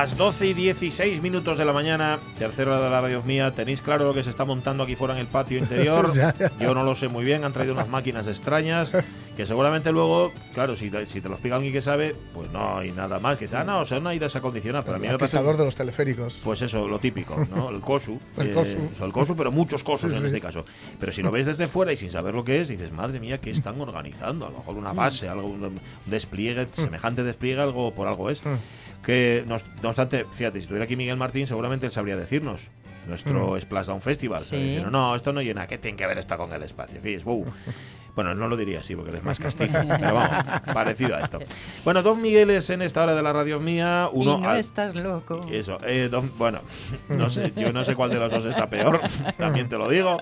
Las 12 y 16 minutos de la mañana, tercera hora de la radio mía, ¿tenéis claro lo que se está montando aquí fuera en el patio interior? Yo no lo sé muy bien, han traído unas máquinas extrañas que seguramente luego, claro, si te, si te lo explica alguien que sabe, pues no hay nada más. Que ah, no, son aires acondicionados, pero a mí el me parece... de los teleféricos. Pues eso, lo típico, ¿no? El COSU. El eh, COSU. o sea, el COSU, pero muchos COSUs Sí, en sí. este caso. Pero si lo ves desde fuera y sin saber lo que es, dices, madre mía, ¿qué están organizando? A lo mejor una base, algo, un despliegue, semejante despliegue, algo por algo es. Que, no, no obstante, fíjate, si tuviera aquí Miguel Martín, seguramente él sabría decirnos. Nuestro Splashdown Festival. Sí. Diciendo, no, esto no llena. ¿Qué tiene que ver esto con el espacio? ¿Qué es? Wow. Bueno, no lo diría así porque él es más castizo, pero vamos, parecido a esto. Bueno, dos Migueles en esta hora de la radio mía. Uno y no al- estás loco. eso, eh, don- bueno, no sé, yo no sé cuál de los dos está peor, también te lo digo,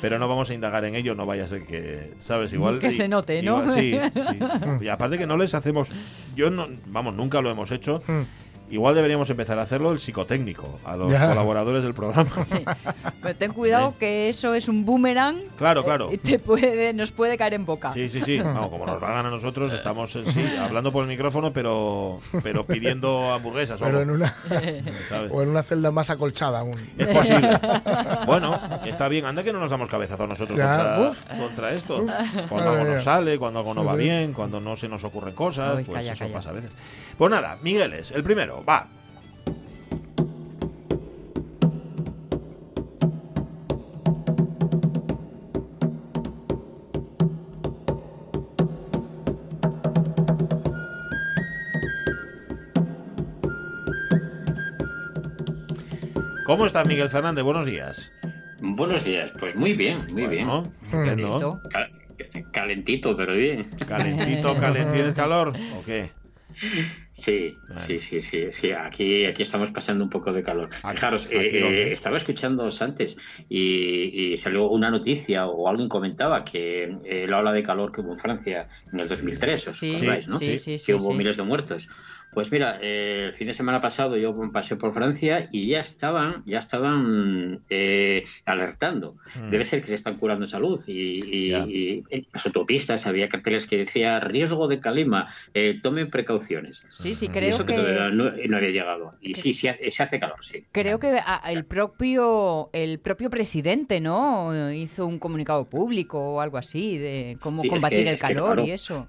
pero no vamos a indagar en ello, no vaya a ser que, ¿sabes? Igual. Que se note, ¿no? igual- sí, sí. Y aparte que no les hacemos, yo no, vamos, nunca lo hemos hecho. Igual deberíamos empezar a hacerlo el psicotécnico a los Ya. colaboradores del programa. Sí. Pero ten cuidado que eso es un boomerang Claro, claro. y te puede, nos puede caer en boca. Sí, sí, sí. Vamos, como nos pagan a nosotros, estamos eh, sí, hablando por el micrófono, pero, pero pidiendo hamburguesas. Pero ojo. en una, ¿Sabes? o en una celda más acolchada aún. Es posible. Bueno, está bien. Anda que no nos damos cabezazos nosotros Ya, contra, esto. Cuando Madre algo mía. nos sale, cuando algo no va Sí. bien, cuando no se nos ocurren cosas, Uy, pues calla, eso calla. pasa a veces. Pues nada, Migueles, el primero, va. ¿Cómo estás, Miguel Fernández? Buenos días. Buenos días, pues muy bien, muy Bueno, bien. ¿Listo? Ca- calentito, pero bien. Calentito, calent- ¿Tienes calor? ¿O qué? Sí, Vale. sí, sí, sí, sí. Aquí, aquí estamos pasando un poco de calor. Aquí- Fijaros, aquí eh, eh, estaba escuchándoos antes y, y salió una noticia o alguien comentaba que eh, la ola de calor que hubo en Francia en el 2003, ¿os Sí, acordáis, no? sí, sí, sí, que hubo sí. miles de muertos. Pues mira, eh, el fin de semana pasado yo pasé por Francia y ya estaban, ya estaban eh, alertando. Mm. Debe ser que se están curando en salud y, y- y en las autopistas había carteles que decía riesgo de calima, eh, tomen precauciones. Sí, sí, Y creo eso que, todavía que no, no había llegado. Y sí, sí, hace- se hace calor, sí. creo que a- el propio el propio presidente, ¿no? Hizo un comunicado público o algo así de cómo Sí, es combatir que- el es que, calor claro. y eso.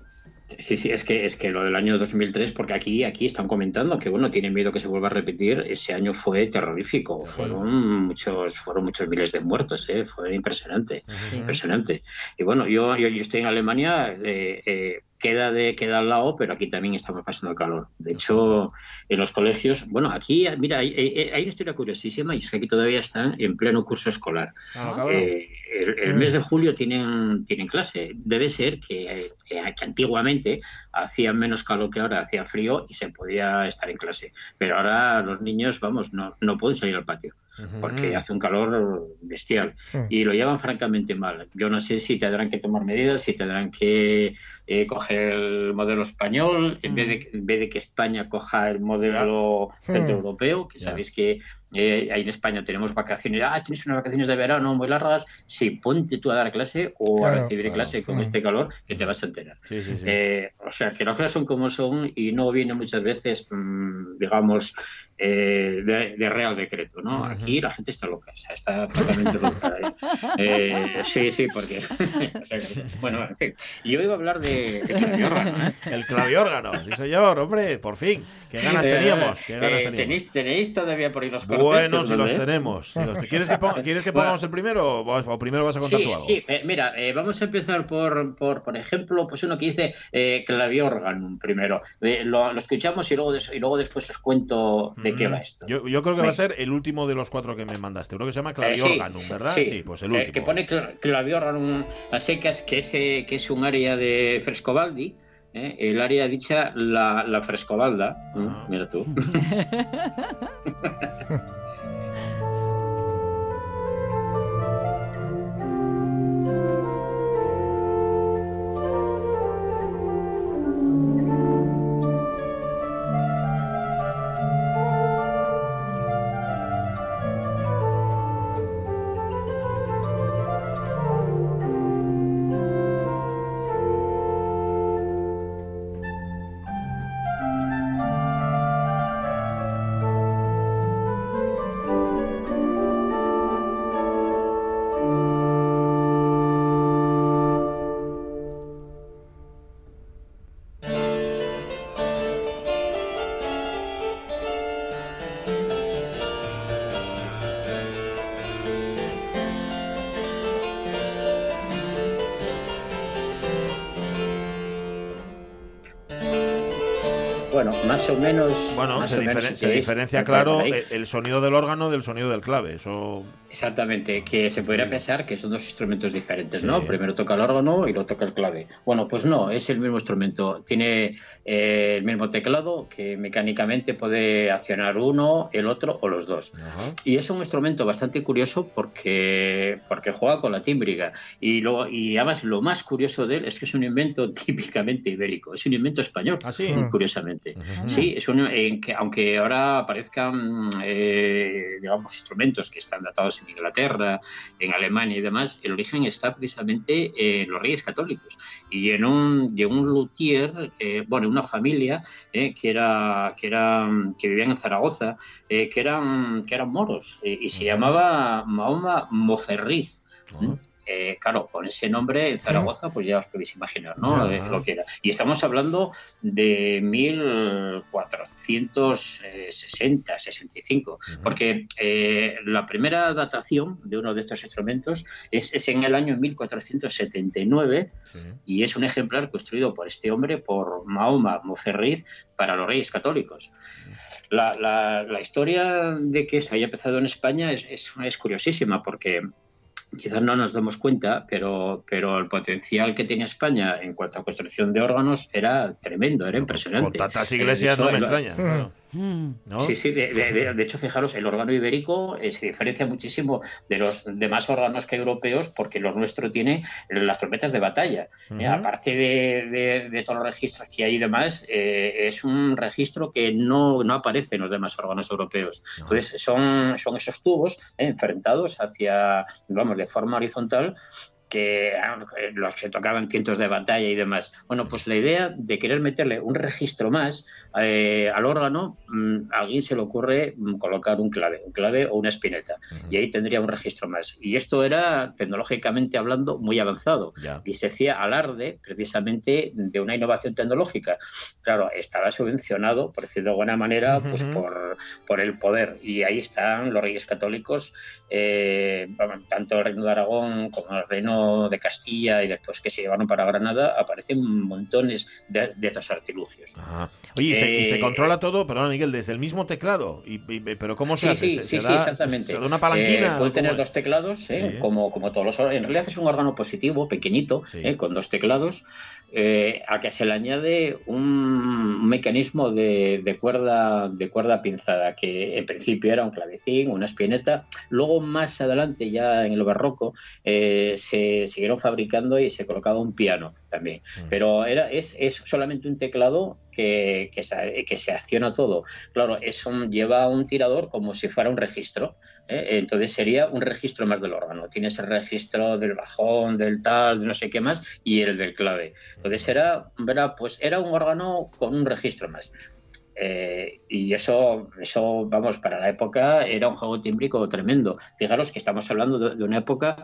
Sí, sí, es que, es que lo del año 2003, porque aquí, aquí están comentando que, bueno, tienen miedo que se vuelva a repetir, ese año fue terrorífico, Sí. fueron muchos fueron muchos miles de muertos, ¿eh? fue impresionante, Sí. impresionante. Y bueno, yo, yo, yo estoy en Alemania, eh, eh, queda, de, queda al lado, pero aquí también estamos pasando el calor. De hecho, en los colegios, bueno, aquí, mira, hay, una historia curiosísima y es que aquí todavía están en pleno curso escolar. Ah. Eh, el, el mes de julio tienen, tienen clase. Debe ser que, eh, que antiguamente hacía menos calor que ahora, hacía frío y se podía estar en clase. Pero ahora los niños, vamos, no, no pueden salir al patio porque hace un calor bestial. Mm. y lo llevan francamente mal. Yo no sé si tendrán que tomar medidas, si tendrán que eh, coger el modelo español en, vez de, en vez de que España coja el modelo centroeuropeo, que sabéis que eh, ahí en España tenemos vacaciones, ah, tienes unas vacaciones de verano muy largas, sí, ponte tú a dar clase o Claro, a recibir claro. clase con Mm. este calor que te vas a enterar. Sí, sí, sí. Eh, o sea, que las cosas son como son y no viene muchas veces mm, digamos, eh, de, Real Decreto, ¿no? Aquí la gente está loca, o sea, está totalmente loca. sí, sí, porque... bueno, en fin. Yo iba a hablar de, de claviórgano. El claviórgano, sí señor, hombre, por fin. Qué ganas teníamos, qué ganas teníamos. ¿tenéis, ¿Tenéis todavía por ahí los cortes? Bueno, si los tenemos. ¿Quieres que, ¿Quieres que pongamos el primero o, primero vas a contar sí, tú algo? Sí, mira, vamos a empezar por, por, por ejemplo, pues uno que dice claviórgano primero. Lo, lo, escuchamos y luego, y luego después os cuento de qué va esto. Yo, yo creo que va a ser el último de los cuatro que me mandaste, uno que se llama Claviorganum, eh, ¿verdad? Sí, pues el último. que pone Claviorganum a secas, que es, que es un área de Frescobaldi, ¿eh? el área dicha la, la Frescobalda. Ah. Mira tú. Bueno, más o menos. Bueno, se, diferencia, claro, el sonido del órgano del sonido del clave. Eso Exactamente, que se podría pensar que son dos instrumentos diferentes, ¿no? Primero toca el órgano y luego toca el clave. Bueno, pues no, es el mismo instrumento. Tiene eh, el mismo teclado que mecánicamente puede accionar uno, el otro o los dos. Y es un instrumento bastante curioso porque, porque juega con la tímbrica. Y, lo, y además lo más curioso de él es que es un invento típicamente ibérico, es un invento español, ¿Ah, sí? curiosamente. Sí, es un, que, aunque ahora aparezcan, eh, digamos, instrumentos que están datados en Inglaterra, en Alemania y demás, el origen está precisamente en los reyes católicos. Y en un, luthier, eh, bueno, una familia eh, que, era, que, era, que vivían en Zaragoza, que, eran, que eran moros y se llamaba Mahoma Moferriz. Eh, claro, con ese nombre en Zaragoza, pues ya os podéis imaginar, ¿no? lo que era. Y estamos hablando de 1460, 65, porque eh, la primera datación de uno de estos instrumentos es, en el año 1479 y es un ejemplar construido por este hombre, por Mahoma Moferriz, para los reyes católicos. La, historia de que se haya empezado en España es, es curiosísima porque quizás no nos demos cuenta, pero, pero el potencial que tenía España en cuanto a construcción de órganos era tremendo, era impresionante. Con tantas iglesias no me extraña. Sí, sí, de, hecho, fijaros, el órgano ibérico eh, se diferencia muchísimo de los demás órganos que europeos porque lo nuestro tiene las trompetas de batalla. Eh, aparte de, todos los registros que hay y demás, eh, es un registro que no, no, aparece en los demás órganos europeos. Entonces, son, son esos tubos enfrentados hacia, vamos, de forma horizontal que los que tocaban quintos de batalla y demás. Bueno, pues la idea de querer meterle un registro más eh, al órgano, mm, a alguien se le ocurre mm, colocar un clave, un clave o una espineta, y ahí tendría un registro más. Y esto era, tecnológicamente hablando, muy avanzado. Y se hacía alarde precisamente de una innovación tecnológica. Claro, estaba subvencionado, por decirlo de alguna manera, pues por, por el poder. Y ahí están los reyes católicos, eh, tanto el reino de Aragón como el reino de Castilla y después que se llevaron para Granada, aparecen montones de, estos artilugios. Oye, y se eh, controla todo, perdón Miguel, desde el mismo teclado. Y, pero ¿cómo se hace? Sí, sí, exactamente. ¿se da una palanquina? Eh, puede tener dos teclados, eh, como, como todos los En realidad es un órgano positivo, pequeñito, con dos teclados. Eh, a que se le añade un mecanismo de, cuerda de cuerda pinzada que en principio era un clavecín, una espineta. Luego más adelante ya en el barroco eh, se siguieron fabricando y se colocaba un piano también. Mm. Pero era es, es solamente un teclado que, que, se, que, se, acciona todo. Claro, eso lleva un tirador como si fuera un registro. ¿eh? Entonces sería un registro más del órgano. Tienes el registro del bajón, del tal, de no sé qué más, y el del clave. Entonces era, pues era un órgano con un registro más. Eh, y eso, eso, vamos, para la época era un juego tímbrico tremendo. Fijaros que estamos hablando de, una época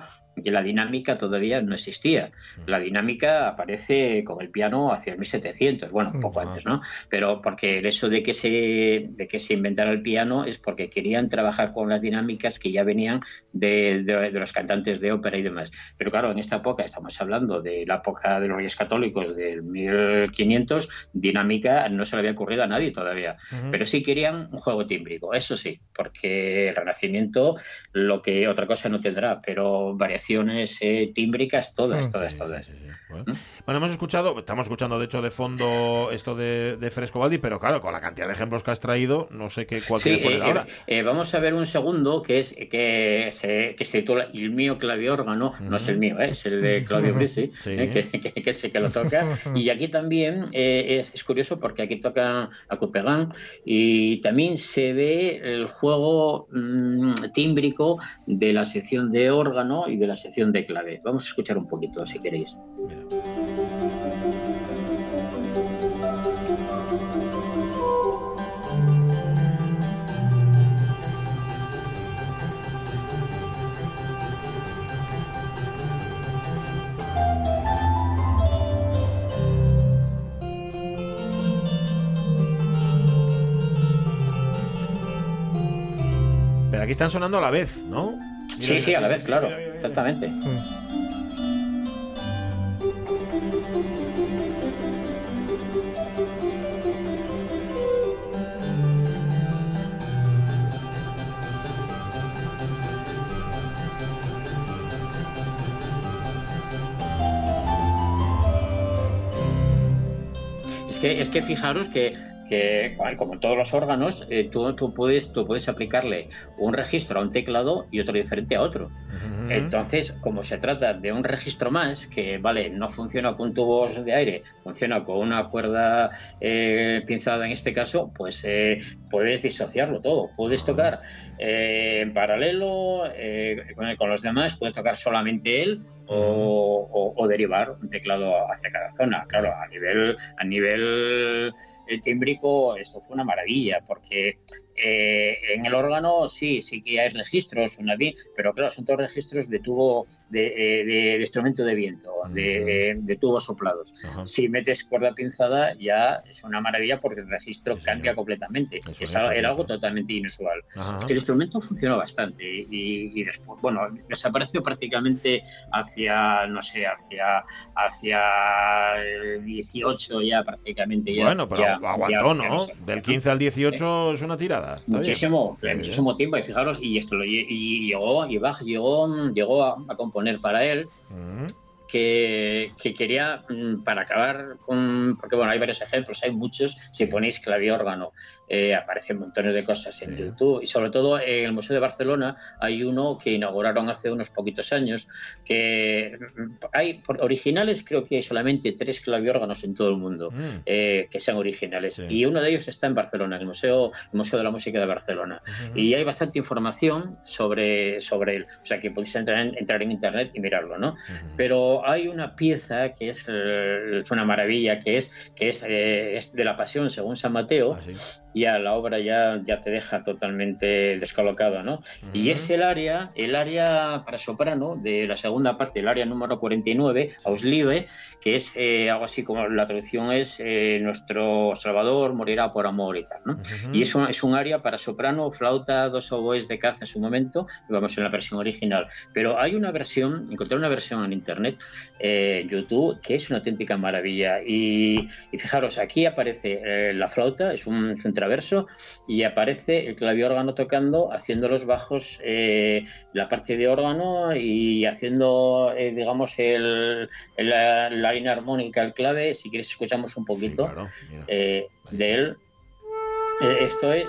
que la dinámica todavía no existía. La dinámica aparece con el piano hacia el 1700, bueno, un poco antes, ¿no? Pero porque el hecho de que, se, de que se inventara el piano es porque querían trabajar con las dinámicas que ya venían de, de, los cantantes de ópera y demás. Pero claro, en esta época, estamos hablando de la época de los reyes católicos del 1500, dinámica no se le había ocurrido a nadie todavía. Pero sí querían un juego tímbrico, eso sí, porque el Renacimiento lo que otra cosa no tendrá, pero variaciones eh, tímbricas todas, todas, todas. ¿Mm? bueno. hemos escuchado, estamos escuchando de hecho de fondo esto de, de Frescobaldi, pero claro, con la cantidad de ejemplos que has traído, no sé qué cuál sí, eh, ahora. Eh, vamos a ver un segundo que es que se, que se titula El mío clave órgano, no es el mío, es el de Claudio Brisi, que, que, que, que, lo toca. Y aquí también es, es, curioso porque aquí toca a Couperin y también se ve el juego mmm, tímbrico de la sección de órgano y de la sección de clave. Vamos a escuchar un poquito si queréis. Aquí están sonando a la vez, ¿no? sí, sí, a la vez, claro, exactamente. Es que, es que fijaros que que, como en todos los órganos, eh, tú, tú, puedes, tú puedes aplicarle un registro a un teclado y otro diferente a otro. Entonces, como se trata de un registro más, que vale, no funciona con tubos de aire, funciona con una cuerda eh, pinzada en este caso, pues eh, puedes disociarlo todo. Puedes tocar en paralelo con, con los demás, puedes tocar solamente él o, derivar un teclado hacia cada zona. Claro, a nivel, a nivel eh, tímbrico esto fue una maravilla porque eh, en el órgano sí, sí que hay registros, pero claro, son todos registros de tubo de, eh, instrumento de viento, de, tubos soplados. Si metes cuerda pinzada ya es una maravilla porque el registro cambia completamente. era algo totalmente inusual. El instrumento funcionó bastante y, después, bueno, desapareció prácticamente hacia, no sé, hacia, hacia el 18 ya prácticamente. Ya, bueno, pero aguantó, ¿no? Del 15 al 18 es una tirada muchísimo, muchísimo tiempo. Y fijaros, y esto lo y llegó, y Bach llegó, llegó a, componer para él. Mm. Que, que, quería, mm, para acabar con. Porque bueno, hay varios ejemplos, hay muchos. Si ponéis clave órgano, eh, aparecen montones de cosas en YouTube. Y sobre todo en el Museo de Barcelona hay uno que inauguraron hace unos poquitos años que hay originales creo que hay solamente tres claviórganos en todo el mundo mm. eh, que sean originales. Y uno de ellos está en Barcelona, en el Museo, el Museo de la Música de Barcelona. Y hay bastante información sobre, sobre él, o sea que podéis entrar en, entrar en internet y mirarlo, ¿no? Pero hay una pieza que es, eh, una maravilla que es, que es, es de la Pasión según San Mateo ah, ya la obra ya, ya te deja totalmente descolocado, ¿no? Y es el área, el área para soprano de la segunda parte, el área número 49, Ausliebe, que es eh, algo así como la traducción es eh, Nuestro Salvador morirá por amor y tal, ¿no? Y es un, es un área para soprano, flauta, dos oboes de caza en su momento, y vamos en la versión original. Pero hay una versión, encontré una versión en internet, eh, YouTube, que es una auténtica maravilla. Y, fijaros, aquí aparece la flauta, es un, es un verso y aparece el clave órgano tocando, haciendo los bajos, eh, la parte de órgano y haciendo, eh, digamos, el, la, línea armónica, el clave. Si quieres, escuchamos un poquito eh, de él. esto es.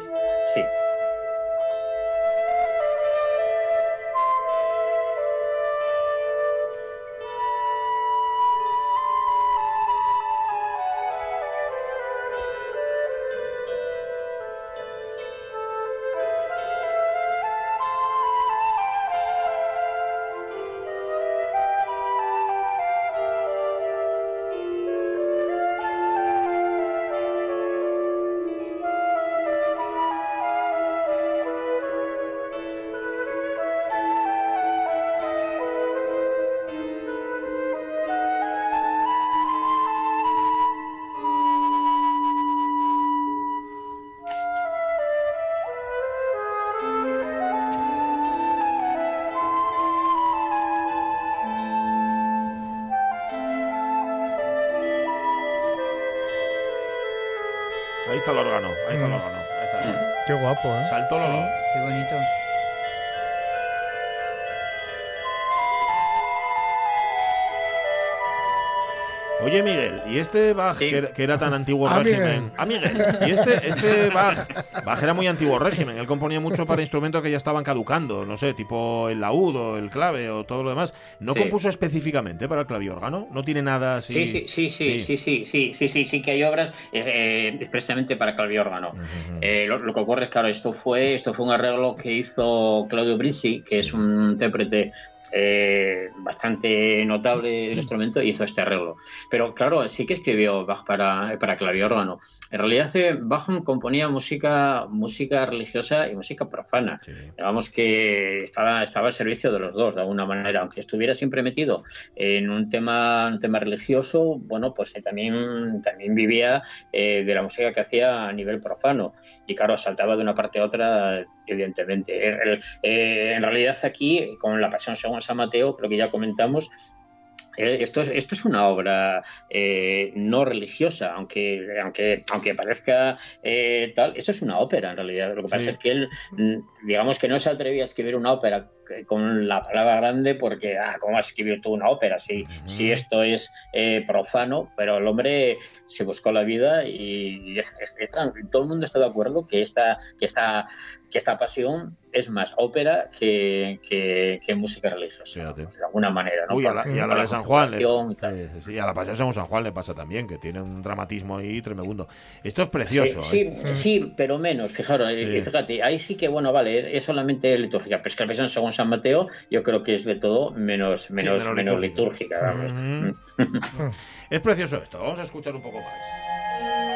Guapo, ¿eh? Qué bonito. Oye, Miguel, ¿y este Bach Sí. que, era, que era tan antiguo Ah, régimen? Miguel. Ah, Miguel. ¿Y este, este Bach? Bach era muy antiguo régimen. Él componía mucho para instrumentos que ya estaban caducando, no sé, tipo el laúd o el clave o todo lo demás. ¿No Sí. compuso específicamente para el claviórgano? ¿No tiene nada así? Sí, sí, sí, sí, sí, sí, sí, sí, sí, sí que hay obras eh, eh, expresamente para claviórgano. Eh, lo, lo que ocurre es, claro, esto fue, esto fue un arreglo que hizo Claudio Brizzi, que es un intérprete eh, bastante notable del instrumento, y hizo este arreglo. Pero claro, sí que escribió Bach para, para claviórgano. En realidad, Bach componía música, música religiosa y música profana. Sí. Digamos que estaba, estaba al servicio de los dos, de alguna manera, aunque estuviera siempre metido en un tema, un tema religioso, bueno, pues eh, también, también vivía eh, de la música que hacía a nivel profano. Y claro, saltaba de una parte a otra, evidentemente. El- el- eh, en realidad aquí, con la Pasión según San Mateo, creo que ya comentamos, eh, Esto es, esto es una obra eh, no religiosa, aunque, aunque, aunque parezca eh, tal, esto es una ópera en realidad. Lo que pasa Sí. es que él, mm, digamos que no se atrevía a escribir una ópera con la palabra grande porque, ah, ¿cómo vas a escribir tú una ópera si, si esto es eh, profano? Pero el hombre se buscó la vida y es- es- es- todo el mundo está de acuerdo que esta, que esta, que esta pasión es más ópera que, que, que música religiosa, Fíjate. de alguna manera. ¿no? Uy, a la, y a la de San Juan. le- y tal. sí, a la Pasión según San Juan le pasa también, que tiene un dramatismo ahí tremendo. Esto es precioso. Sí, ¿eh? sí, sí, pero menos, fijaros, eh, Sí. fíjate, ahí sí que, bueno, vale, es solamente litúrgica, pero es que la versión según San Mateo yo creo que es de todo menos, menos, menos menos litúrgica. vamos. Ujú. Es precioso esto. Vamos a escuchar un poco más.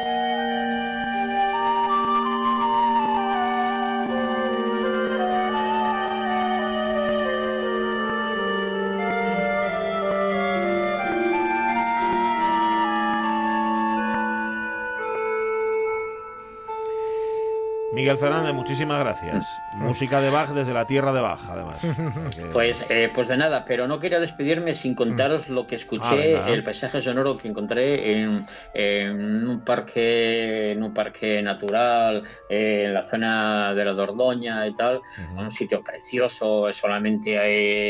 Miguel Fernández, muchísimas gracias. Música de Bach desde la tierra de Bach, además. O sea que- Pues, eh, pues de nada, pero no quería despedirme sin contaros lo que Ah, escuché, venga. el paisaje sonoro que encontré en, en un parque, en un parque natural, eh, en la zona de la Dordoña y tal, un sitio precioso, solamente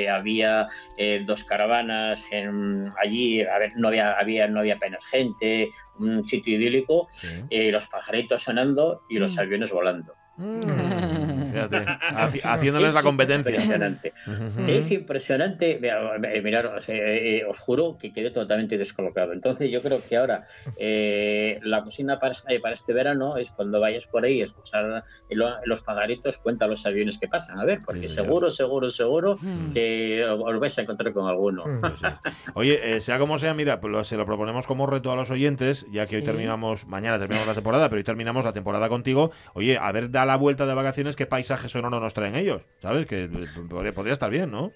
eh, había eh, dos caravanas en- allí, a ver, no había, había, no había apenas gente, un sitio idílico, Sí. eh, los pajaritos sonando y los Mm. aviones volando. Mm, Fíjate, haci- haciéndoles la competencia. Impresionante. Es impresionante. Eh, mirad, o sea, eh, os juro que quedé totalmente descolocado. Entonces, yo creo que ahora eh, la cocina para, eh, para este verano es cuando vayas por ahí escuchar lo- los pajaritos, cuenta los aviones que pasan. A ver, porque Sí, seguro, seguro, seguro Mm. que os vais a encontrar con alguno. Mm. Pues sí. Oye, eh, sea como sea, mira, pues lo- se lo proponemos como reto a los oyentes, ya que hoy terminamos, mañana terminamos la temporada, pero hoy terminamos la temporada contigo. Oye, a ver, da la vuelta de vacaciones, qué paisaje sonoro nos traen ellos, ¿sabes? Que eh, podría, podría estar bien, ¿no?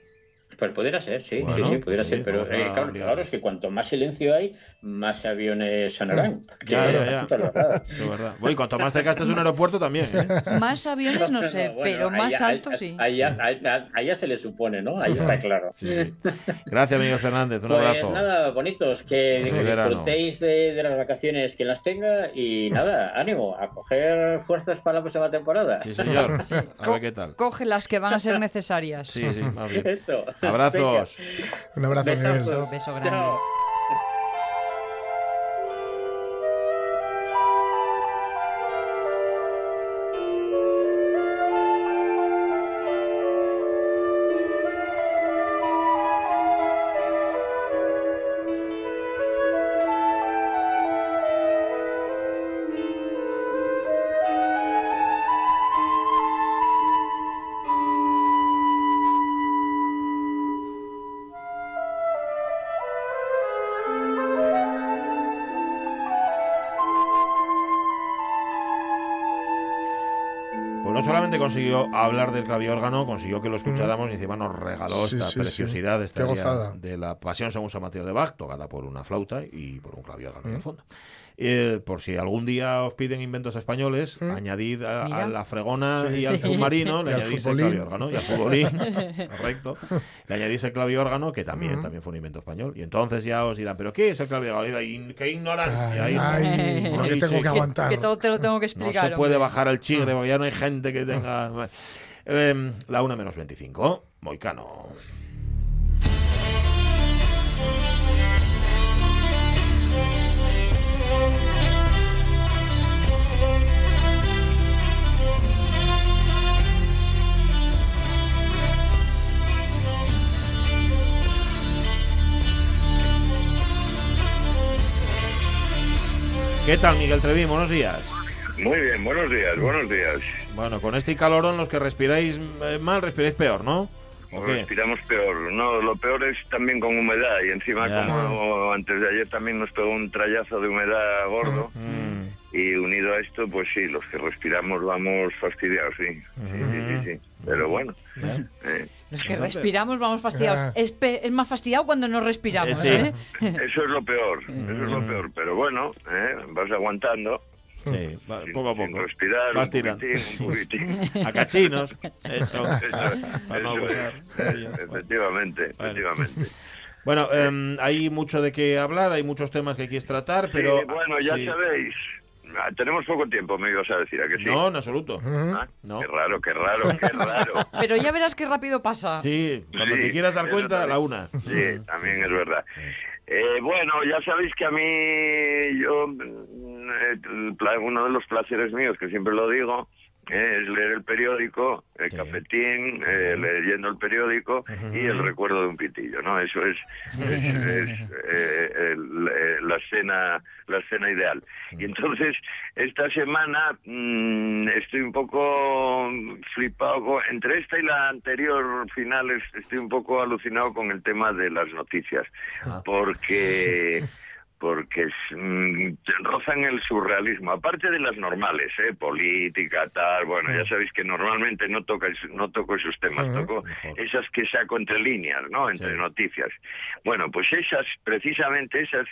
Pues pudiera ser, sí, Bueno, sí, sí, pudiera sí, ser. Pero eh, claro, claro, es que cuanto más silencio hay, más aviones sonarán. Que ya, es ya. bastante verdad. Eso es verdad. Bueno, y cuanto más cerca estés de un aeropuerto también, ¿eh? Más aviones no sé, Bueno, pero más altos ahí- sí. Ahí ya se le supone, ¿no? Ahí está claro. Sí, sí. Gracias, Miguel Fernández. Un Pues abrazo. nada, bonitos, que, que disfrutéis de, de las vacaciones quien las tenga y nada, ánimo, a coger fuerzas para la próxima temporada. Sí, señor. Sí. A ver qué tal. Coge las que van a ser necesarias. Sí, sí, más bien. Eso. Abrazos. Un abrazo. Un beso grande. Chao. Consiguió hablar del claviórgano, consiguió que lo escucháramos y encima nos regaló Sí, esta sí, sí. preciosidad esta de la Pasión según San Mateo de Bach, tocada por una flauta y por un claviórgano en el fondo. Eh, por si algún día os piden inventos españoles, añadid a, la fregona Sí. y al Sí. submarino, le Y al añadís el claviórgano y al futbolín, correcto. Le añadís el claviórgano, que también, también fue un invento español. Y entonces ya os dirán, ¿pero qué es el claviórgano? Y, ¡Qué ignorante! Ay, ay, lo que tengo que aguantar. Que todo te lo tengo que No explicar. se puede hombre. bajar al chigre porque ya no hay gente que tenga. Em, la 1 menos 25. Moicano. ¿Qué tal, Miguel Trevín? Buenos días. Muy bien, buenos días, buenos días. Bueno, con este calorón los que respiráis eh, mal, respiráis peor, ¿no? Respiramos peor. No, lo peor es también con humedad y encima Ya. como antes de ayer también nos pegó un trayazo de humedad gordo Mm, y unido a esto, pues sí, los que respiramos vamos fastidiados, sí. Sí, sí, sí, sí. Pero bueno. ¿eh? eh, Los que respiramos vamos fastidiados. Es, pe- es más fastidiado cuando no respiramos, Eh, ¿eh? eso es lo peor, eso es lo peor. Pero bueno, eh, vas aguantando. Sí, va- sin- poco a poco. respirar, Vas tirando. A cachinos. Eso. Efectivamente, Bueno. efectivamente. Bueno, em, hay mucho de qué hablar, hay muchos temas que quieres tratar, pero... Sí, bueno, ya sí. sabéis. Ah, Tenemos poco tiempo, me ibas a decir, ¿a que sí? No, en absoluto. Ah, no. Qué raro, qué raro, qué raro. Pero ya verás qué rápido pasa. Sí, cuando Sí, te quieras dar cuenta, también. la una. Sí, también es verdad. Eh, bueno, ya sabéis que a mí, yo, mm, eh, uno de los placeres míos, que siempre lo digo, eh, es leer el periódico, el Sí. cafetín, eh, leyendo el periódico y el recuerdo de un pitillo, ¿no? Eso es, es- es, eh, el- eh, la escena la escena ideal. Y entonces, esta semana mm, estoy un poco flipado, con- entre esta y la anterior finales, estoy un poco alucinado con el tema de las noticias, porque porque mm, te rozan el surrealismo, aparte de las normales, ¿eh? política, tal, bueno, ya sabéis que normalmente no toca no toco esos temas, Ujú. toco Mejor. esas que saco entre líneas, ¿no? Entre Sí. noticias. Bueno, pues esas, precisamente esas,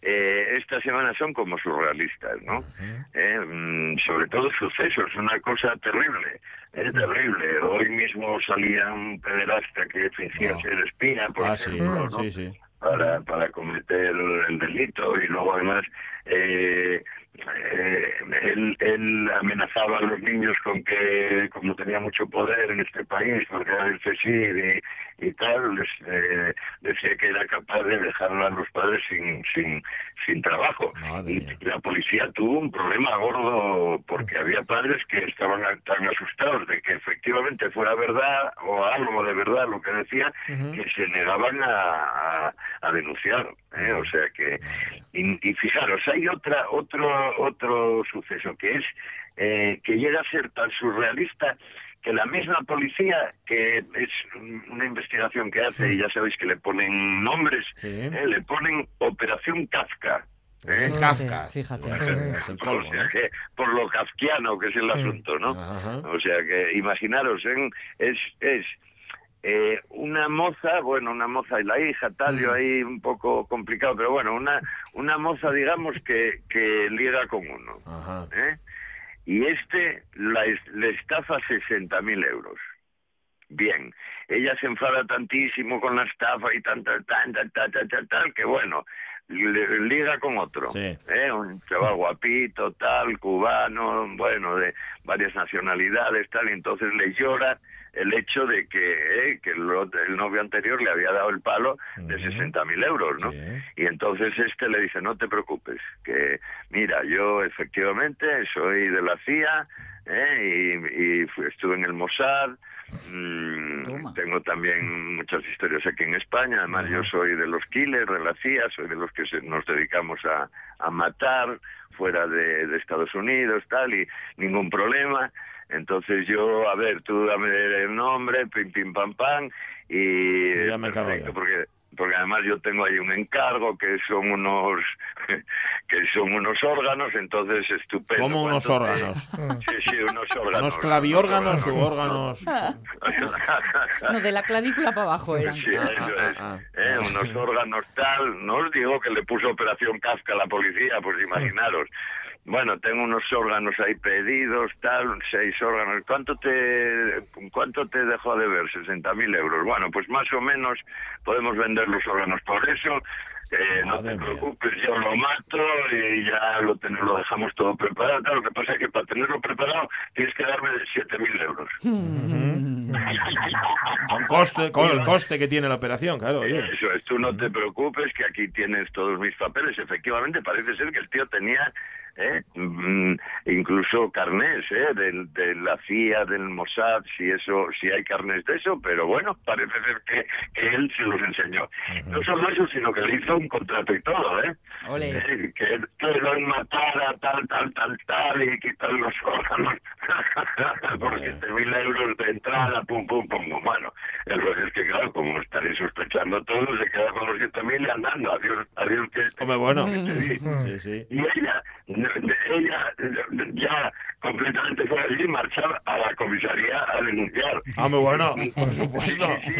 eh, esta semana son como surrealistas, ¿no? Eh, mm, sobre todo sucesos, una cosa terrible, es terrible. Hoy mismo salía un pederasta que fingía No. ser espía, por Ah, sí, ejemplo, ¿no? sí, sí. Para, para cometer el delito y luego además eh, eh, él, él amenazaba a los niños con que como tenía mucho poder en este país porque era del CSID y, y tal les, eh, decía que era capaz de dejar a los padres sin sin, sin trabajo. Y la policía tuvo un problema gordo porque había padres que estaban tan asustados de que efectivamente fuera verdad o algo de verdad lo que decía que se negaban a, a- a denunciar ¿eh? o sea que y, y fijaros hay otra otro otro suceso que es eh, que llega a ser tan surrealista que la misma policía, que es una investigación que hace, y ya sabéis que le ponen nombres, Sí. ¿eh? le ponen Operación Kafka. ¿eh? Kafka. fíjate. O sea que, por lo kafkiano que es el asunto, ¿no? Ajá. O sea que imaginaros, ¿eh? es, es eh, una moza, bueno, una moza y la hija, tal, Mm. yo ahí un poco complicado, pero bueno, una, una moza, digamos, que, que liga con uno. Ajá. ¿eh? Y este la, le estafa 60.000 euros. Bien, ella se enfada tantísimo con la estafa y tan, tal, tan, tal, tal, tal, tal, tal, que bueno, liga con otro. Sí. ¿eh? Un chaval guapito, tal, cubano, bueno, de varias nacionalidades, tal, y entonces le llora el hecho de que, eh, que el, novio anterior le había dado el palo de Ujú. 60.000 euros, ¿no? Y entonces este le dice, no te preocupes, que mira, yo efectivamente soy de la CIA ¿eh? y, y fui- estuve en el Mossad, mm, tengo también muchas historias aquí en España, además yo soy de los killers de la CIA, soy de los que se- nos dedicamos a, a matar fuera de, de Estados Unidos, tal, y ningún problema. Entonces yo, a ver, tú dame el nombre, pim, pim, pam, pam, y... Ya me perfecto, porque porque además yo tengo ahí un encargo que son unos que son unos órganos, entonces estupendo. Como unos ¿Cuánto te- órganos. Sí, sí, unos órganos. ¿Unos claviórganos u órganos? No, de la clavícula para abajo eran. Sí, eso Ah, es. ah, ah. Eh, unos órganos tal, no os digo que le puso operación Kafka a la policía, pues imaginaros. Bueno, tengo unos órganos ahí pedidos, tal, seis órganos. ¿Cuánto te, cuánto te dejó de ver? 60.000 euros. Bueno, pues más o menos podemos vender los órganos por eso. Eh, no te preocupes, yo lo mato y ya lo, ten- lo dejamos todo preparado. Claro, lo que pasa es que para tenerlo preparado tienes que darme 7.000 euros. Con, coste, con el coste que tiene la operación, claro. oye. Eso es, tú no te preocupes que aquí tienes todos mis papeles. Efectivamente, parece ser que el tío tenía ¿eh? Mm, incluso carnés ¿eh? del- de, la CIA, del Mossad, si eso, si hay carnés de eso, pero bueno, parece ser que, que él se los enseñó. No solo eso, sino que le hizo un contrato y todo, ¿eh? Ole. Eh, que, que lo matara, tal, tal, tal, tal, y quitar los órganos por 7.000 euros de entrada, pum, pum, pum, pum. Bueno, el es que, claro, como estaréis sospechando todo, se queda con los 7.000 y andando. Adiós, adiós, que Hombre, bueno. Sí. Sí, sí. Y ella, ella ya completamente fuera de allí, marchaba a la comisaría a denunciar. Ah, muy bueno, por supuesto. Sí,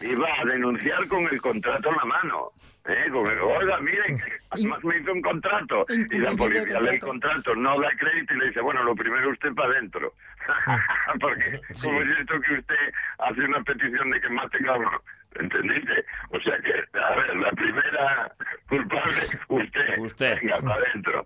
sí. Iba a denunciar con el contrato en la mano. ¿eh? Con el, oiga, miren, además me hizo un contrato. Y la policía lee el contrato, no da crédito y le dice, bueno, lo primero usted para adentro. Porque, como es esto que usted hace una petición de que mate cabrón? ¿Entendiste? O sea que, a ver, la primera culpable, usted. Usted. Venga, para adentro.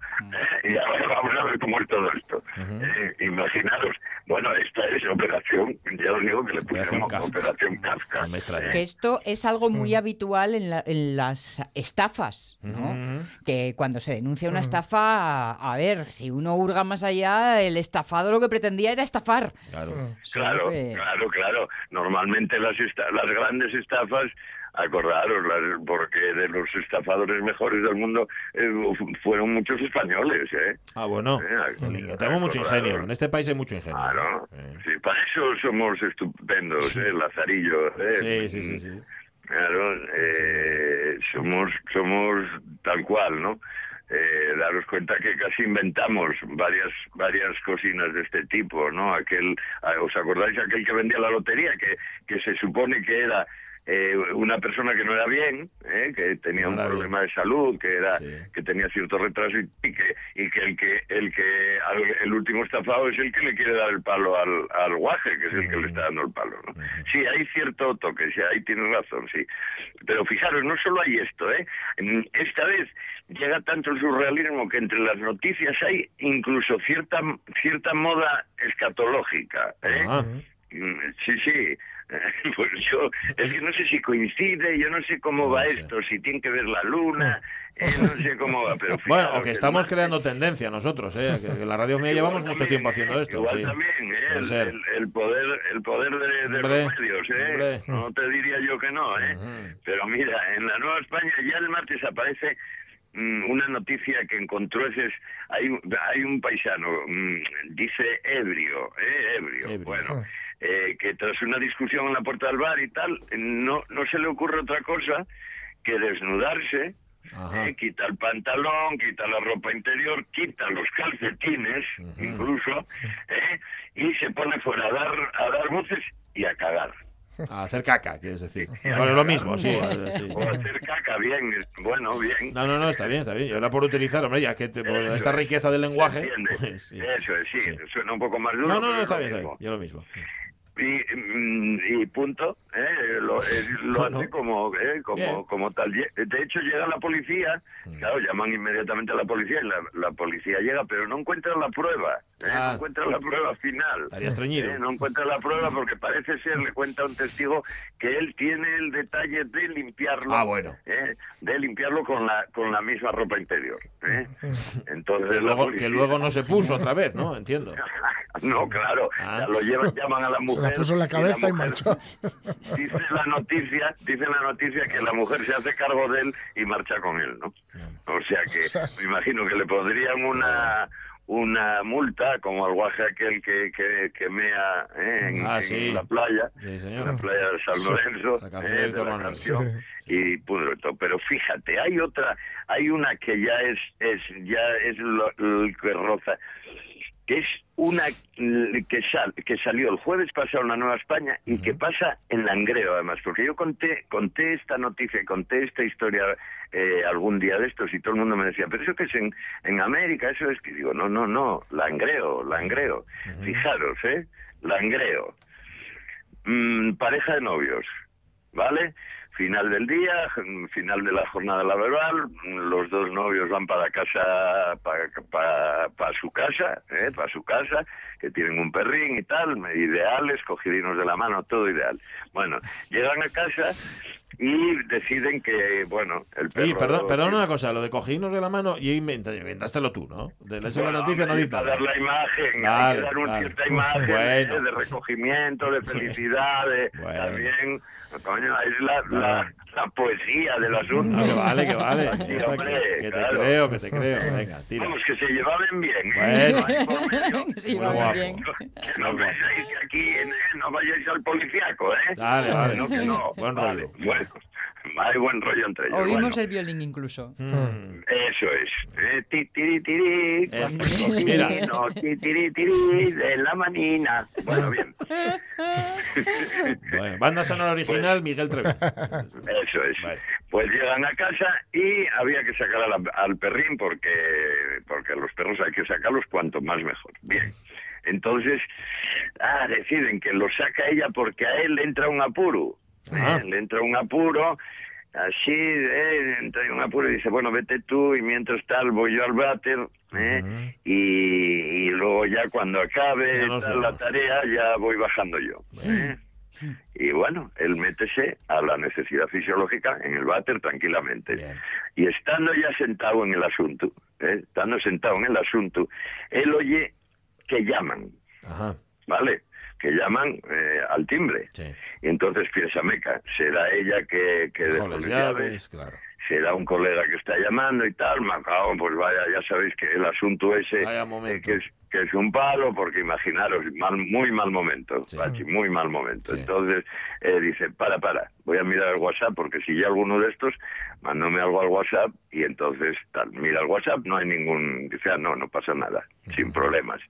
¿eh? Y ahora vamos a ver cómo es todo esto. Eh, imaginaros, bueno, esta es operación, ya os digo que le pusimos operación Kafka. No me extraña. Que esto es algo muy habitual en, la- en las estafas, ¿no? Que cuando se denuncia una estafa, a, a ver, si uno hurga más allá, el estafado lo que pretendía era estafar. Claro. Claro, que- claro, claro. Normalmente las, esta- las grandes estafas, acordaros, las- porque de los estafadores mejores del mundo eh, fu- fueron muchos españoles, ¿eh? Ah, bueno. Eh, Tenemos mucho ingenio. En este país hay mucho ingenio. Claro, Eh. sí, para eso somos estupendos, ¿eh? Lazarillo, ¿eh? Sí, sí, sí, sí. Claro, eh, somos, somos tal cual, ¿no? Eh, daros cuenta que casi inventamos varias varias cocinas de este tipo, ¿no? Aquel, ah, ¿os acordáis aquel que vendía la lotería que, que se supone que era eh, una persona que no era bien, ¿eh? que tenía un problema de salud, que era Sí. que tenía cierto retraso y, y que y que el que el que al- el último estafado es el que le quiere dar el palo al, al guaje, que es el que le está dando el palo, ¿no? Sí, hay cierto toque, sí, ahí tienes razón, sí. Pero fijaros, no solo hay esto, ¿eh? Mm, Esta vez llega tanto el surrealismo que entre las noticias hay incluso cierta cierta moda escatológica, ¿eh? Ah, Mm, Sí, sí. Pues yo, es que no sé si coincide, yo no sé cómo No va sé. esto, si tiene que ver la luna, eh, no sé cómo va, pero Bueno, o que estamos creando tendencia nosotros, ¿eh? Que, la radio mía llevamos mucho tiempo haciendo esto. Igual sí. también, eh, el, ser. el- el poder, el poder de, de Hombre, los medios, ¿eh? hombre. No te diría yo que no, ¿eh? Pero mira, en la Nueva España ya el martes aparece mm, una noticia que encontró ese hay un- hay un paisano mm, dice ebrio eh ebrio, Ebrio. bueno eh, que tras una discusión en la puerta del bar y tal no no se le ocurre otra cosa que desnudarse eh, quita el pantalón, quita la ropa interior, quita los calcetines, incluso, eh, y se pone fuera a dar, a dar voces y a cagar. A hacer caca, quieres decir. Bueno, lo mismo, sí. sí. O hacer caca, bien, bueno, bien. No, no, no, está bien, está bien. Y ahora por utilizar, hombre, ya que te- por Eso esta es. riqueza del lenguaje. Pues, sí. Eso es, sí, Sí. suena un poco más duro. No, no, no, es está bien, está bien. Yo lo mismo. Y, mm, y punto, ¿eh? lo, eh, lo Bueno. hace como, ¿eh? como, como tal. De hecho, llega la policía, Mm. claro, llaman inmediatamente a la policía y la, la policía llega, pero no encuentra la prueba, ¿eh? Ah. no encuentra la prueba final. No encuentra la prueba porque parece ser, le cuenta a un testigo, que él tiene el detalle de limpiarlo. Ah, bueno. De limpiarlo con la, con la misma ropa interior. Entonces, Que luego, policía- que luego no se puso otra vez, ¿no? Entiendo. no, claro, Ah. ya lo llevan, llaman a la mujer. Se la puso en la cabeza y, marchó. Dice la noticia, dice la noticia que la mujer se hace cargo de él y marcha con él, ¿no? O sea que me imagino que le pondrían una una multa, como al guaje aquel que, que, que mea ¿eh? en, Ah, en sí. la playa, Sí, en la playa de San Lorenzo, La ¿eh? de la canción, y punto, todo. pero fíjate, hay otra, hay una que ya es, es ya es lo, lo que roza, que es una que, sal, que salió el jueves pasado en la Nueva España y que pasa en Langreo además, porque yo conté, conté esta noticia, conté esta historia eh, algún día de estos y todo el mundo me decía, pero eso que es en, en América, eso es que digo, no, no, no, Langreo, Langreo, fijaros, ¿eh? Langreo, Mm, pareja de novios, ¿vale? Final del día, final de la jornada laboral, los dos novios van para casa, para, para, su casa, ¿eh? para su casa, que tienen un perrín y tal, ideales, cogidinos de la mano, todo ideal. Bueno, llegan a casa y deciden que, bueno, el perro... Oye, perdón, perdón una cosa, lo de coginos de la mano, y inventa, inventástelo tú, ¿no? De la Bueno, noticia no para nada. dar la imagen, hay Vale, que dar una cierta imagen Bueno. ¿eh? de recogimiento, de felicidad, de Bueno. también, coño, es la, la, la poesía del asunto. Ah, que vale, que vale. Sí, hombre, que, que te claro. creo, que te creo. Venga, tira. Vamos, que se llevaban bien. ¿eh? Bueno. No hay muy guapo. bien. Que no penséis que aquí eh, no vayáis al policíaco, ¿eh? Dale, vale. No, que no. Buen Vale, rollo. Bueno, hay buen rollo entre ellos. Oímos Bueno, el violín incluso. Mm. Eso es. Eh, ti, tiri, tiri, Eso. cuando cogí, Mira. no, ti, tiri, tiri, de la manina. Bueno, bien. Bueno, banda sonora original, Miguel Trevi. Eso es. Vale. Pues llegan a casa y había que sacar a la- al perrín porque, porque a los perros hay que sacarlos cuanto más mejor. Bien. Entonces, ah, deciden que lo saca ella porque a él le entra un apuro. ¿Eh? Ajá. Le entra un apuro, así, eh, entra en un apuro y dice, bueno, vete tú y mientras tal voy yo al váter. ¿eh? y, y luego ya cuando acabe Ya nos tal la tarea ya voy bajando yo. ¿eh? Y bueno, él métese a la necesidad fisiológica en el váter tranquilamente. Bien. Y estando ya sentado en el asunto, ¿eh? estando sentado en el asunto, él oye que llaman, Ajá, ¿vale? Que llaman eh, al timbre. sí. Y entonces piensa, meca, será ella que, que dejó las llaves, claro. será un colega que está llamando y tal, Macao, pues vaya, ya sabéis que el asunto ese, eh, que, es, que es un palo, porque imaginaros, mal, muy mal momento, Sí. Pachi, muy mal momento. Sí. Entonces eh, dice, para, para, voy a mirar el WhatsApp, porque si ya alguno de estos, mándame algo al WhatsApp, y entonces, tal, mira el WhatsApp, no hay ningún, dice, ah, no, no pasa nada, sin problemas.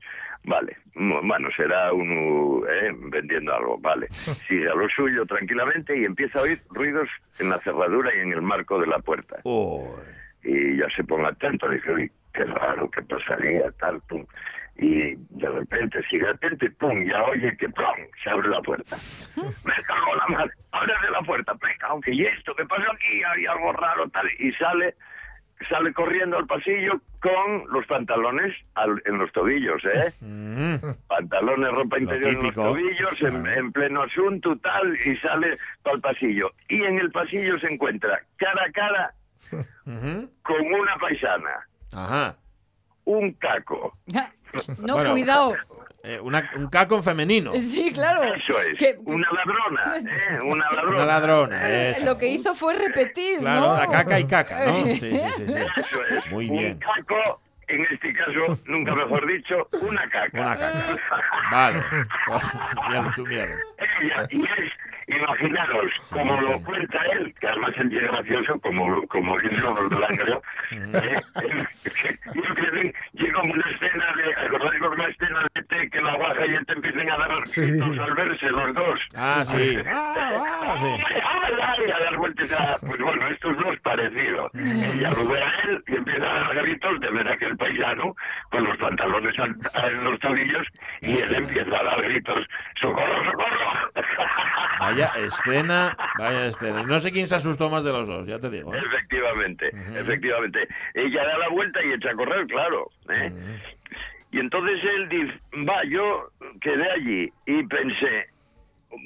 Vale, bueno, será uno eh, vendiendo algo, vale. Sigue a lo suyo tranquilamente y empieza a oír ruidos en la cerradura y en el marco de la puerta. Y ya se pone atento, dice, uy, qué raro, qué pasaría, tal, pum. Y de repente sigue atento y pum, ya oye que pum, se abre la puerta. Me cago en la madre, ábreme la puerta, me cago, que ¿y esto? ¿Qué pasó aquí? Hay algo raro, tal. Y sale, sale corriendo al pasillo con los pantalones al- en los tobillos, ¿eh? Mm. pantalones, ropa Lo interior en los tobillos, en, pleno asunto, tal, y sale para el pasillo. Y en el pasillo se encuentra cara a cara con una paisana, Ajá. un caco. No, Bueno. cuidado. Eh, una- un caco en femenino. Sí, claro. Eso es, Que- una ladrona, ¿eh? Una ladrona. Una ladrona, eso. Lo que hizo fue repetir, Claro, ¿no? la caca y caca, ¿no? Sí, sí, sí. sí. Eso es, Muy un bien. caco, en este caso, nunca mejor dicho, una caca. Una caca. Vale. Míralo tú, míralo. Ella, y es, imaginaros, como lo cuenta él, que además él es gracioso, como, como dice los del año, eh, él- yo que ven, llega una escena de, acordáis de una escena de té que la baja y él te gritos al verse los dos. Ah, sí. Ah, ah, sí. A dar vueltas a... Pues bueno, estos dos parecidos. Ella lo ve a él y empieza a dar gritos de ver a aquel paisano con los pantalones en los tobillos y él empieza a dar gritos, ¡socorro, socorro! Vaya escena, vaya escena. No sé quién se asustó más de los dos, ya te digo. ¿eh? Efectivamente, efectivamente. Ella da la vuelta y echa a correr, claro. ¿eh? Y entonces él dice, va, yo quedé allí y pensé,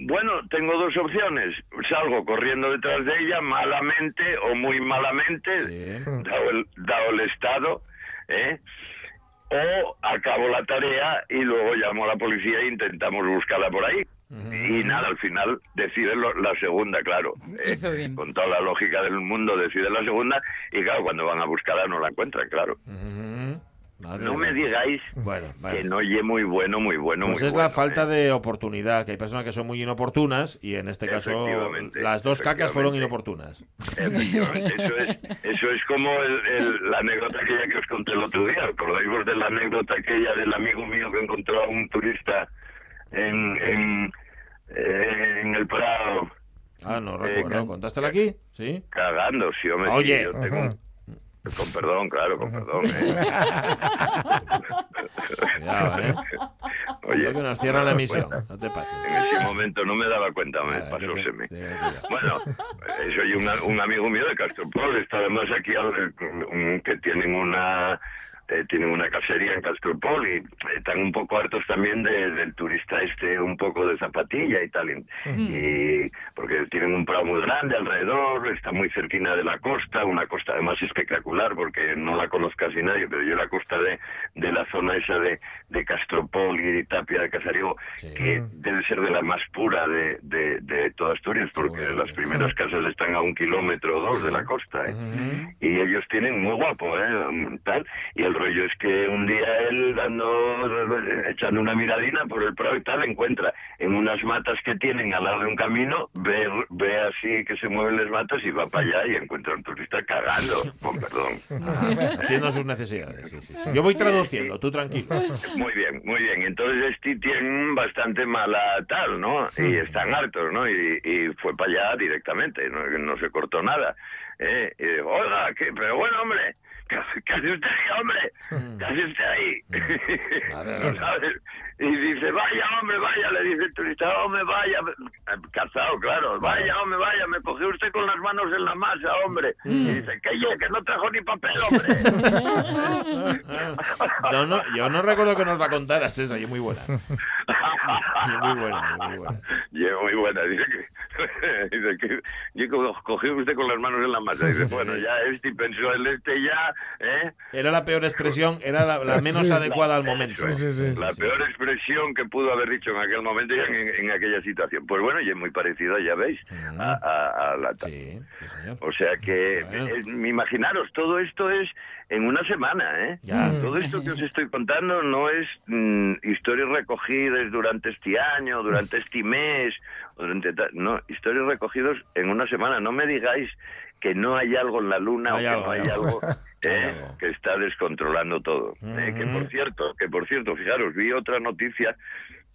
bueno, tengo dos opciones. Salgo corriendo detrás de ella malamente o muy malamente, Sí. dado, el, dado el estado, ¿eh? o acabo la tarea y luego llamo a la policía e intentamos buscarla por ahí. Y nada, al final decide lo- la segunda, claro. ¿eh? Bien. Con toda la lógica del mundo decide la segunda y claro, cuando van a buscarla no la encuentran, claro. Madre no me digáis Bueno, que no oye muy bueno, muy bueno, Pues muy es bueno. la falta ¿eh? de oportunidad, que hay personas que son muy inoportunas y en este caso las dos cacas fueron inoportunas. Efectivamente, eso es, eso es como el- el- la anécdota aquella que os conté el otro día. ¿Acordáis vos de la anécdota aquella del amigo mío que encontró a un turista en, en, eh, en el Prado Ah, no Eh, recuerdo. que- ¿Contástela aquí? Sí. cagando? Sí, hombre, sí, Oye. yo tengo Con perdón, claro, con perdón. ¿eh? Cuidado, ¿eh? Cuidado que nos cierran la emisión. No te pases. En ese momento no me daba cuenta, me Ah, pasóseme. te- cuidado. Bueno, eh, soy una- un amigo mío de Castropol, está además aquí que tienen una eh, tienen una casería en Castropol y están un poco hartos también de- del turista este un poco de zapatilla y tal y, y- porque tienen un prado muy grande alrededor está muy cerquina de la costa una costa además espectacular porque no la conozco casi nadie pero yo la costa de, de la zona esa de, de Castropol y Tapia de Casariego Sí. que debe ser de la más pura de, de, de toda Asturias porque Seguro, las primeras casas están a un kilómetro o dos de la costa ¿eh? Y ellos tienen muy guapo ¿eh? tal y el rollo es que un día él dando echando una miradina por el prado y tal encuentra en unas matas que tienen al lado de un camino ve, ve así que se mueven las matas y va para allá y encuentra a un turista cagando con perdón Ajá, Haciendo sus necesidades. sí, sí, sí. Yo voy traduciendo, tú tranquilo. Muy bien, muy bien. Entonces este tienen bastante mala tal, ¿no? Y están hartos, ¿no? Y, y fue para allá directamente, no, no se cortó nada. ¿eh? Y dijo, oiga, pero bueno, hombre, ¿qué, hace- qué usted ahí, hombre? ¿Qué hace usted ahí? Vale, vale. ¿Sabes? Y dice, vaya, hombre, vaya, le dice el turista, hombre, vaya, cazado, claro, vaya, hombre, vaya, me cogió usted con las manos en la masa, hombre. Y dice, que yo, que no trajo ni papel, hombre. No, no, yo no recuerdo que nos la contaras esa, y es muy buena. Y es muy buena, muy buena. Y es muy buena. Dice que, dice que y co- cogió usted con las manos en la masa. Dice, bueno, ya este pensó el este ya, ¿eh? Era la peor expresión, era la, la menos Sí. adecuada al momento. Eso es, Sí, sí, sí. La Sí, peor sí. expresión que pudo haber dicho en aquel momento y en, en aquella situación. Pues bueno, y es muy parecida, ya veis, a, a- a la tal. Sí, sí, señor. O sea que, Bueno. eh, imaginaros, todo esto es en una semana, ¿eh? Ya. Todo esto que os estoy contando no es mm, historias recogidas durante este año, durante este mes, no, historias recogidas en una semana. No me digáis que no hay algo en la luna Hay o que algo, no hay hay algo. algo, eh, algo. que está descontrolando todo. Eh, que por Ujú. cierto, que por cierto, fijaros, vi otra noticia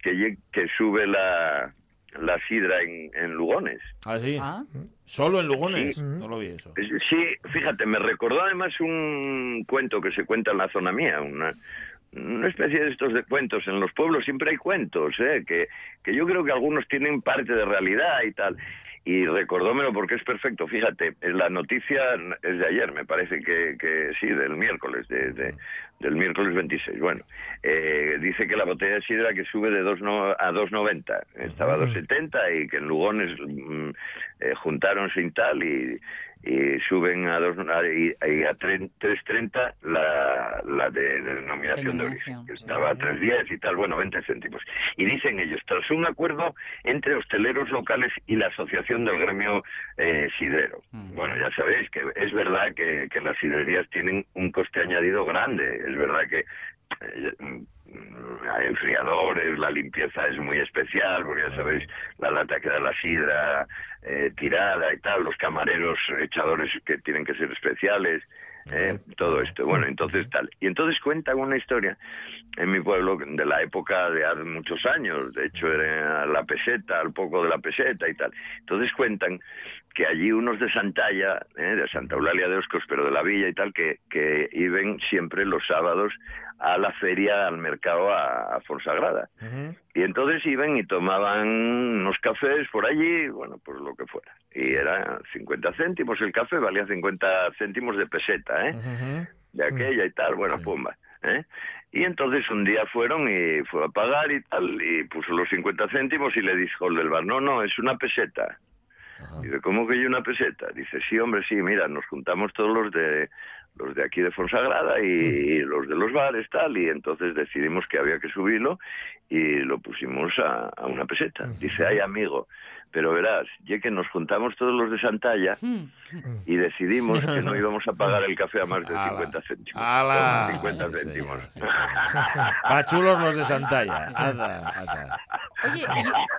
que, que sube la, la sidra en, en Lugones. Ah, sí. Ah, Solo en Lugones. Sí. No lo vi eso. Eh, Sí, fíjate, me recordó además un cuento que se cuenta en la zona mía, una, una especie de estos de cuentos. En los pueblos siempre hay cuentos, ¿eh? que, que yo creo que algunos tienen parte de realidad y tal. Y recordómelo porque es perfecto. Fíjate, la noticia es de ayer, me parece que, que sí, del miércoles, de, de- del miércoles 26. Bueno, eh, dice que la botella de sidra que sube de dos no, a 2,90. Estaba a 2,70 y que en Lugones mm, eh, juntaron sin tal y, y suben a, dos, a, a tre- 3.30 la, la de, de denominación de origen, que estaba a 3.10 y tal, bueno, 20 céntimos. Y dicen ellos, tras un acuerdo entre hosteleros locales y la Asociación del Gremio eh, Sidrero. Bueno, ya sabéis que es verdad que, que las sidrerías tienen un coste añadido grande, es verdad que eh, mm, hay enfriadores, la limpieza es muy especial, porque ya sabéis, la lata que da la sidra eh, tirada y tal, los camareros echadores que tienen que ser especiales, eh, todo esto. Bueno, entonces tal. Y entonces cuentan una historia en mi pueblo de la época de hace muchos años, de hecho era la peseta, al poco de la peseta y tal. Entonces cuentan que allí unos de Santalla, eh, de Santa Eulalia de Oscos, pero de la villa y tal, que, que iban siempre los sábados a la feria, al mercado, a, a Fonsagrada. Y entonces iban y tomaban unos cafés por allí, bueno, pues lo que fuera. Y era 50 céntimos el café, valía 50 céntimos de peseta, ¿eh? De aquella y tal, bueno, pumba. ¿eh? Y entonces un día fueron y fue a pagar y tal, y puso los 50 céntimos y le dijo el del bar, no, no, es una peseta. Dice, ¿cómo que hay una peseta? Dice, sí, hombre, sí, mira, nos juntamos todos los de los de aquí de Fonsagrada y, los de los bares, tal, y entonces decidimos que había que subirlo y lo pusimos a, a una peseta. Dice, ay, amigo, pero verás, ya que nos juntamos todos los de Santalla y decidimos que no íbamos a pagar el café a más de Ala. 50 céntimos. Ala. 50 Sí, céntimos. señor, sí, Pachulos los de Santalla. Anda, anda. Oye,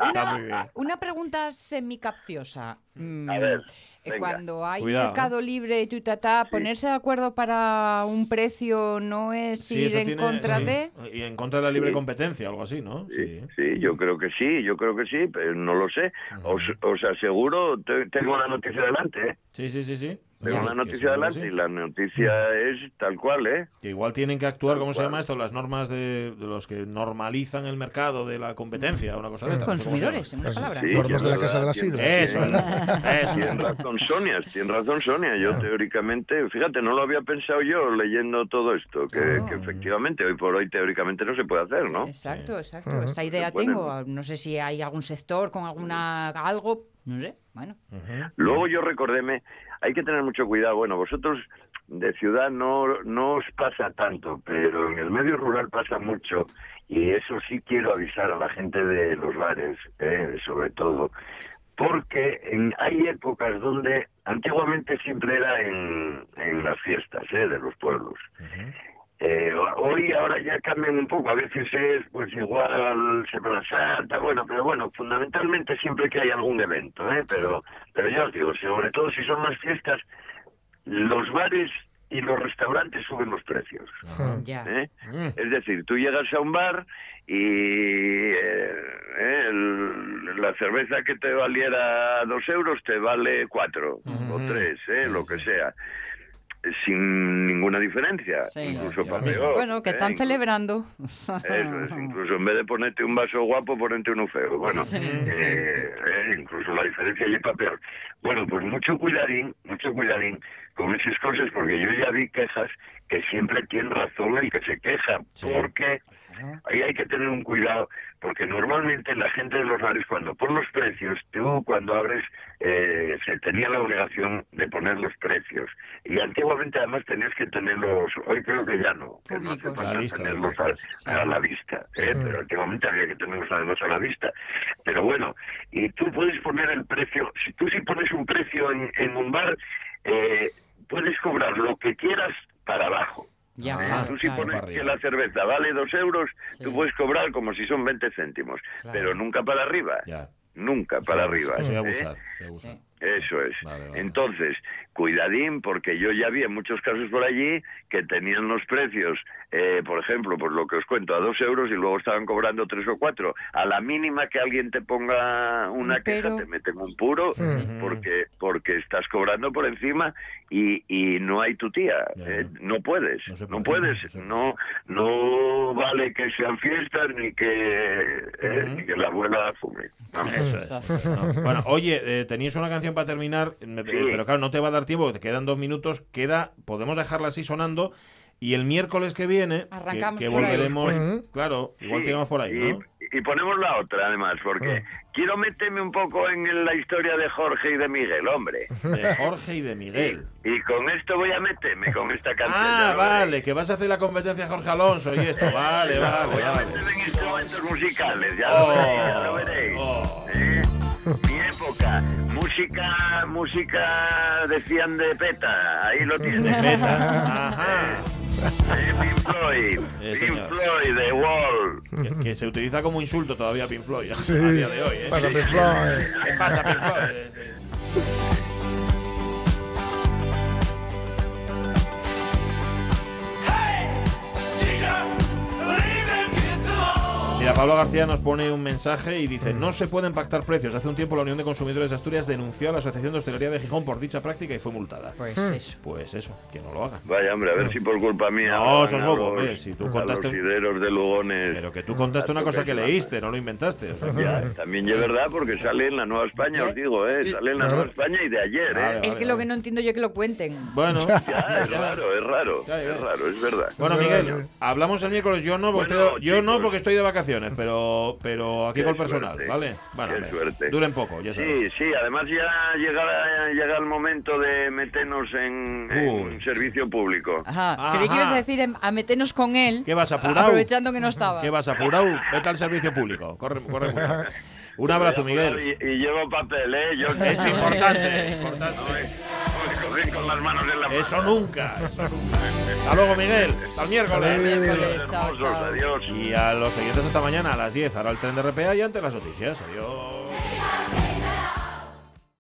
una, una pregunta semicapciosa. Mm, A ver, eh, venga. Cuando hay Cuidado, mercado libre y tutatá, ponerse de acuerdo para un precio no es Sí, ir en tiene- contra sí. de... Y en contra de la libre Sí. competencia, algo así, ¿no? Sí, sí, yo creo que sí, yo creo que sí, pero no lo sé. Os, os aseguro, te- tengo la noticia delante, ¿eh? Sí, sí, sí, sí. Tengo la que noticia seguro que delante sí. y la noticia es tal cual, ¿eh? Que igual tienen que actuar, ¿cómo se llama esto? Las normas de, de los que normalizan el mercado de la competencia, una cosa de esta. Consumidores, en una palabra. Sí, Normas de la Casa de la Sidra. Eso, eso. Tienes razón, Sonia, tienes razón, Sonia. Yo teóricamente, fíjate, no lo había pensado yo leyendo todo esto, que, que efectivamente hoy por hoy teóricamente no se puede hacer, ¿no? Exacto, exacto. Esa idea tengo. No sé si hay algún sector con alguna algo, no sé. Bueno, Luego yo recordéme, hay que tener mucho cuidado. Bueno, vosotros de ciudad no, no os pasa tanto, pero en el medio rural pasa mucho. Y eso sí quiero avisar a la gente de los bares, eh, sobre todo. Porque en- hay épocas donde antiguamente siempre era en, en las fiestas eh, de los pueblos. Eh, hoy ahora ya cambian un poco, a veces es pues igual Semana Santa, bueno, pero bueno, fundamentalmente siempre que hay algún evento, ¿eh? pero, pero ya os digo, sobre todo si son las fiestas, los bares y los restaurantes suben los precios. ya. ¿eh? Mm. Es decir, tú llegas a un bar y eh, eh, el- la cerveza que te valiera dos euros te vale cuatro o tres, ¿eh? lo que sea. Sin ninguna diferencia, Sí. incluso Ya, para ya. peor. Bueno, que ¿eh? están Incluso- celebrando. eso es, incluso en vez de ponerte un vaso guapo, ponerte uno feo. Bueno, Sí, eh, sí. eh, incluso la diferencia es para peor. Bueno, pues mucho cuidadín, mucho cuidadín con esas cosas, porque yo ya vi quejas que siempre tiene razón el que se queja, Sí. porque ahí hay que tener un cuidado, porque normalmente la gente de los bares cuando pone los precios, tú cuando abres, eh, se tenía la obligación de poner los precios. Y antiguamente además tenías que tenerlos, hoy creo que ya no, que tenerlos a, sí. a la vista, ¿eh? pero antiguamente había que tenerlos además a la vista. Pero bueno, y tú puedes poner el precio, si tú si pones un precio en, en un bar, eh, puedes cobrar lo que quieras para abajo. Ya, Ah, claro, Tú si claro. pones que la cerveza vale dos euros, tú puedes cobrar como si son 20 céntimos, Claro. pero nunca para arriba, Ya. nunca para Eso- arriba. Eso es ¿eh? abusar. eso es abusar. Sí. Eso es. Vale, vale. Entonces, cuidadín, porque yo ya vi en muchos casos por allí que tenían los precios, eh, por ejemplo, por lo que os cuento, a dos euros y luego estaban cobrando tres o cuatro. A la mínima que alguien te ponga una Un queja, te meten un puro, porque porque estás cobrando por encima y, y no hay tu tía. Eh, no puedes, No puedes. no. No, no vale que sean fiestas ni que, eh, ni que la abuela fume. Vamos. Eso es, eso es, no. Bueno, oye, eh, teníais una canción para terminar, eh, pero claro, no te va a dar tiempo, te quedan dos minutos, queda, podemos dejarla así sonando, y el miércoles que viene, que- Arrancamos volveremos, claro, igual Sí, tiramos por ahí, y, ¿no? y ponemos la otra, además, porque quiero meterme un poco en la historia de Jorge y de Miguel, hombre. De Jorge y de Miguel. Y con esto voy a meterme, con esta canción. Ah, vale, que vas a hacer la competencia a Jorge Alonso y esto, vale, vale, Voy a meterme en instrumentos musicales, ya Oh, lo veréis, ya lo veréis. oh. ¿Eh? Mi época, música, música decían de peta, ahí lo tienes. Peta, ajá. Eh, Pink Floyd, Eh, Pink. Floyd, The Wall. Que, que se utiliza como insulto todavía Pink Floyd Sí. a día de hoy, ¿eh? Pasa Pink Floyd. ¿Qué pasa, Pink Floyd? Eh, sí. Pablo García nos pone un mensaje y dice, no se pueden pactar precios. Hace un tiempo la Unión de Consumidores de Asturias denunció a la Asociación de Hostelería de Gijón por dicha práctica y fue multada. Pues eso. Pues eso, que no lo hagan. Vaya, hombre, a ver si por culpa mía. No, sos bobo, los- hombre, si tú contaste- los sideros de Lugones. Pero que tú contaste una cosa que leíste, no lo inventaste. o sea, que- Ya, también es verdad porque sale en la Nueva España, os digo, ¿eh? Sale en la Nueva España y de ayer, ¿eh? Vale, Es que lo que no entiendo yo es que lo cuenten. Bueno, Ya, es raro, es raro, Ya, ya. es raro, es verdad. bueno, Miguel, hablamos el miércoles. Yo no, porque, Bueno, estoy, yo no porque estoy de vacaciones. Vacaciones, pero, pero aquí Qué con el personal, suerte, ¿vale? Bueno, qué suerte. duren poco, ya sabes. Sí, sí, además ya llega, llega el momento de meternos en, en servicio público. Ajá. Creí que Ajá. ibas a decir em, a meternos con él. ¿Qué vas, a- apurado? Aprovechando que no estaba. ¿Qué vas apurado? Vete al servicio público. Corre, corre mucho. Un abrazo, Miguel. Y, y llevo papel, ¿eh? Yo, Es importante, importante. No me, no me cogen con las manos en la mano. Eso nunca, eso nunca. Hasta luego, Miguel. Hasta el miércoles. Miércoles, chao, Hermosos, chao. adiós. Y a los siguientes hasta mañana a las 10. Ahora el tren de RPA y ante las noticias. Adiós.